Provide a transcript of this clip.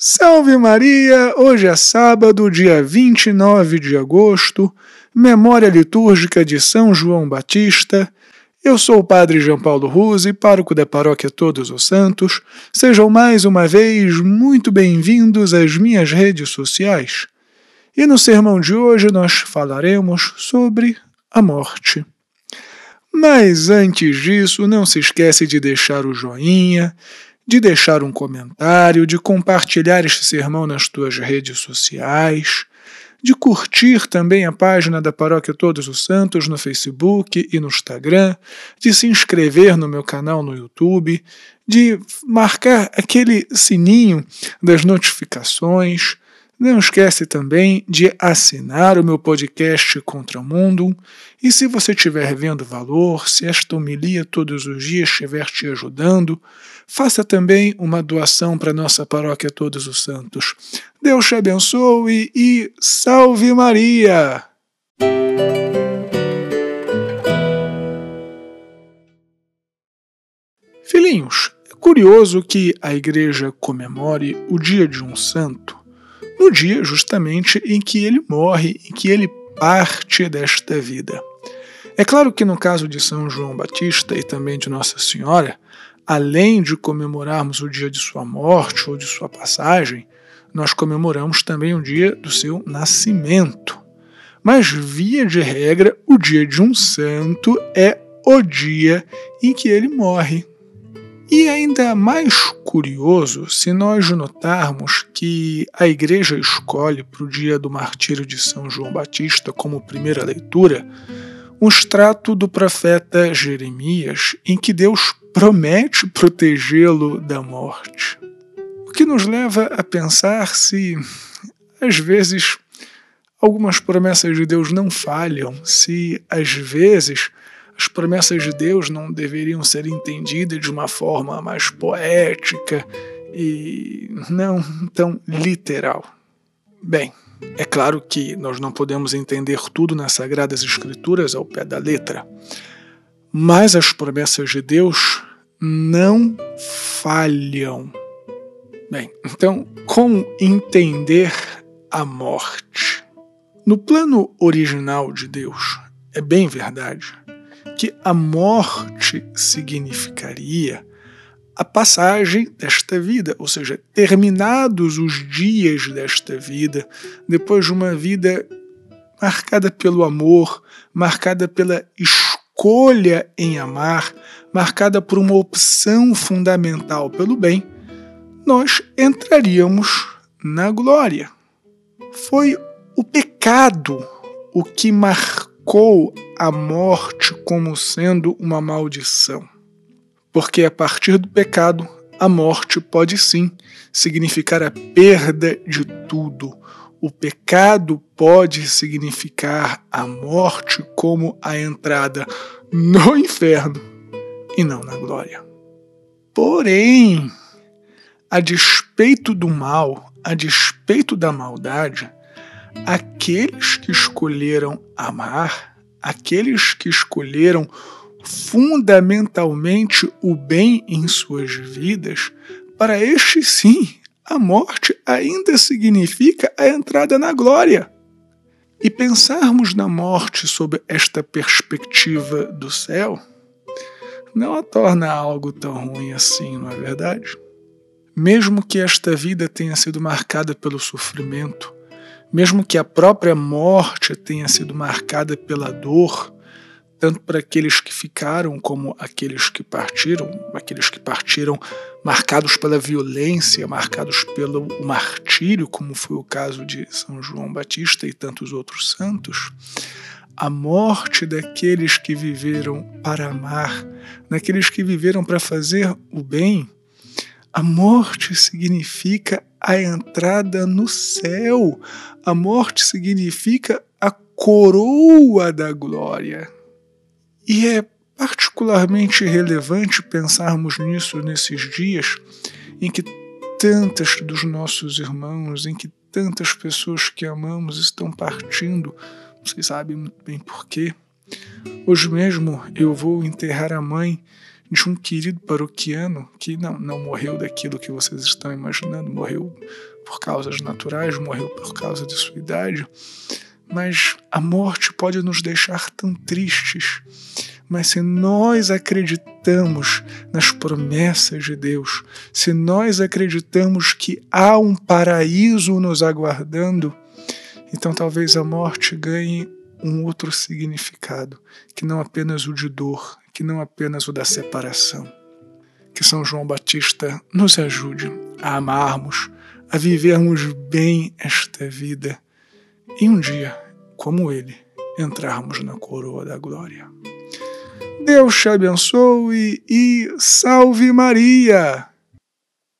Salve Maria! Hoje é sábado, dia 29 de agosto, memória litúrgica de São João Batista. Eu sou o Padre João Paulo Ruse, pároco da Paróquia Todos os Santos. Sejam mais uma vez muito bem-vindos às minhas redes sociais. E no sermão de hoje nós falaremos sobre a morte. Mas antes disso, não se esquece de deixar o joinha, de deixar um comentário, de compartilhar este sermão nas tuas redes sociais, de curtir também a página da Paróquia Todos os Santos no Facebook e no Instagram, de se inscrever no meu canal no YouTube, de marcar aquele sininho das notificações não esquece também de assinar o meu podcast Contra o Mundo. E se você estiver vendo valor, se esta homilia todos os dias estiver te ajudando, faça também uma doação para nossa paróquia Todos os Santos. Deus te abençoe e salve Maria! Filhinhos, é curioso que a igreja comemore o dia de um santo no dia justamente em que ele morre, em que ele parte desta vida. É claro que no caso de São João Batista e também de Nossa Senhora, além de comemorarmos o dia de sua morte ou de sua passagem, nós comemoramos também o dia do seu nascimento. Mas, via de regra, o dia de um santo é o dia em que ele morre. E ainda mais curioso se nós notarmos que a Igreja escolhe para o dia do martírio de São João Batista como primeira leitura um extrato do profeta Jeremias em que Deus promete protegê-lo da morte. O que nos leva a pensar se, às vezes, algumas promessas de Deus não falham, se, às vezes, as promessas de Deus não deveriam ser entendidas de uma forma mais poética e não tão literal. Bem, é claro que nós não podemos entender tudo nas Sagradas Escrituras ao pé da letra, mas as promessas de Deus não falham. Bem, então, como entender a morte? No plano original de Deus, é bem verdade que a morte significaria a passagem desta vida, ou seja, terminados os dias desta vida, depois de uma vida marcada pelo amor, marcada pela escolha em amar, marcada por uma opção fundamental pelo bem, nós entraríamos na glória. Foi o pecado o que marcou a morte como sendo uma maldição. Porque a partir do pecado, a morte pode sim significar a perda de tudo. O pecado pode significar a morte como a entrada no inferno e não na glória. Porém, a despeito do mal, a despeito da maldade, aqueles que escolheram amar aqueles que escolheram fundamentalmente o bem em suas vidas, para estes sim, a morte ainda significa a entrada na glória. E pensarmos na morte sob esta perspectiva do céu não a torna algo tão ruim assim, não é verdade? Mesmo que esta vida tenha sido marcada pelo sofrimento, mesmo que a própria morte tenha sido marcada pela dor, tanto para aqueles que ficaram como aqueles que partiram, aqueles que partiram marcados pela violência, marcados pelo martírio, como foi o caso de São João Batista e tantos outros santos, a morte daqueles que viveram para amar, daqueles que viveram para fazer o bem, a morte significa a entrada no céu. A morte significa a coroa da glória. E é particularmente relevante pensarmos nisso nesses dias em que tantas dos nossos irmãos, em que tantas pessoas que amamos estão partindo. Vocês sabem muito bem por quê. Hoje mesmo eu vou enterrar a mãe de um querido paroquiano que não, não morreu daquilo que vocês estão imaginando, morreu por causas naturais, morreu por causa de sua idade. Mas a morte pode nos deixar tão tristes. Mas se nós acreditamos nas promessas de Deus, se nós acreditamos que há um paraíso nos aguardando, então talvez a morte ganhe um outro significado, que não apenas o de dor, que não apenas o da separação. Que São João Batista nos ajude a amarmos, a vivermos bem esta vida e um dia, como ele, entrarmos na coroa da glória. Deus te abençoe e salve Maria!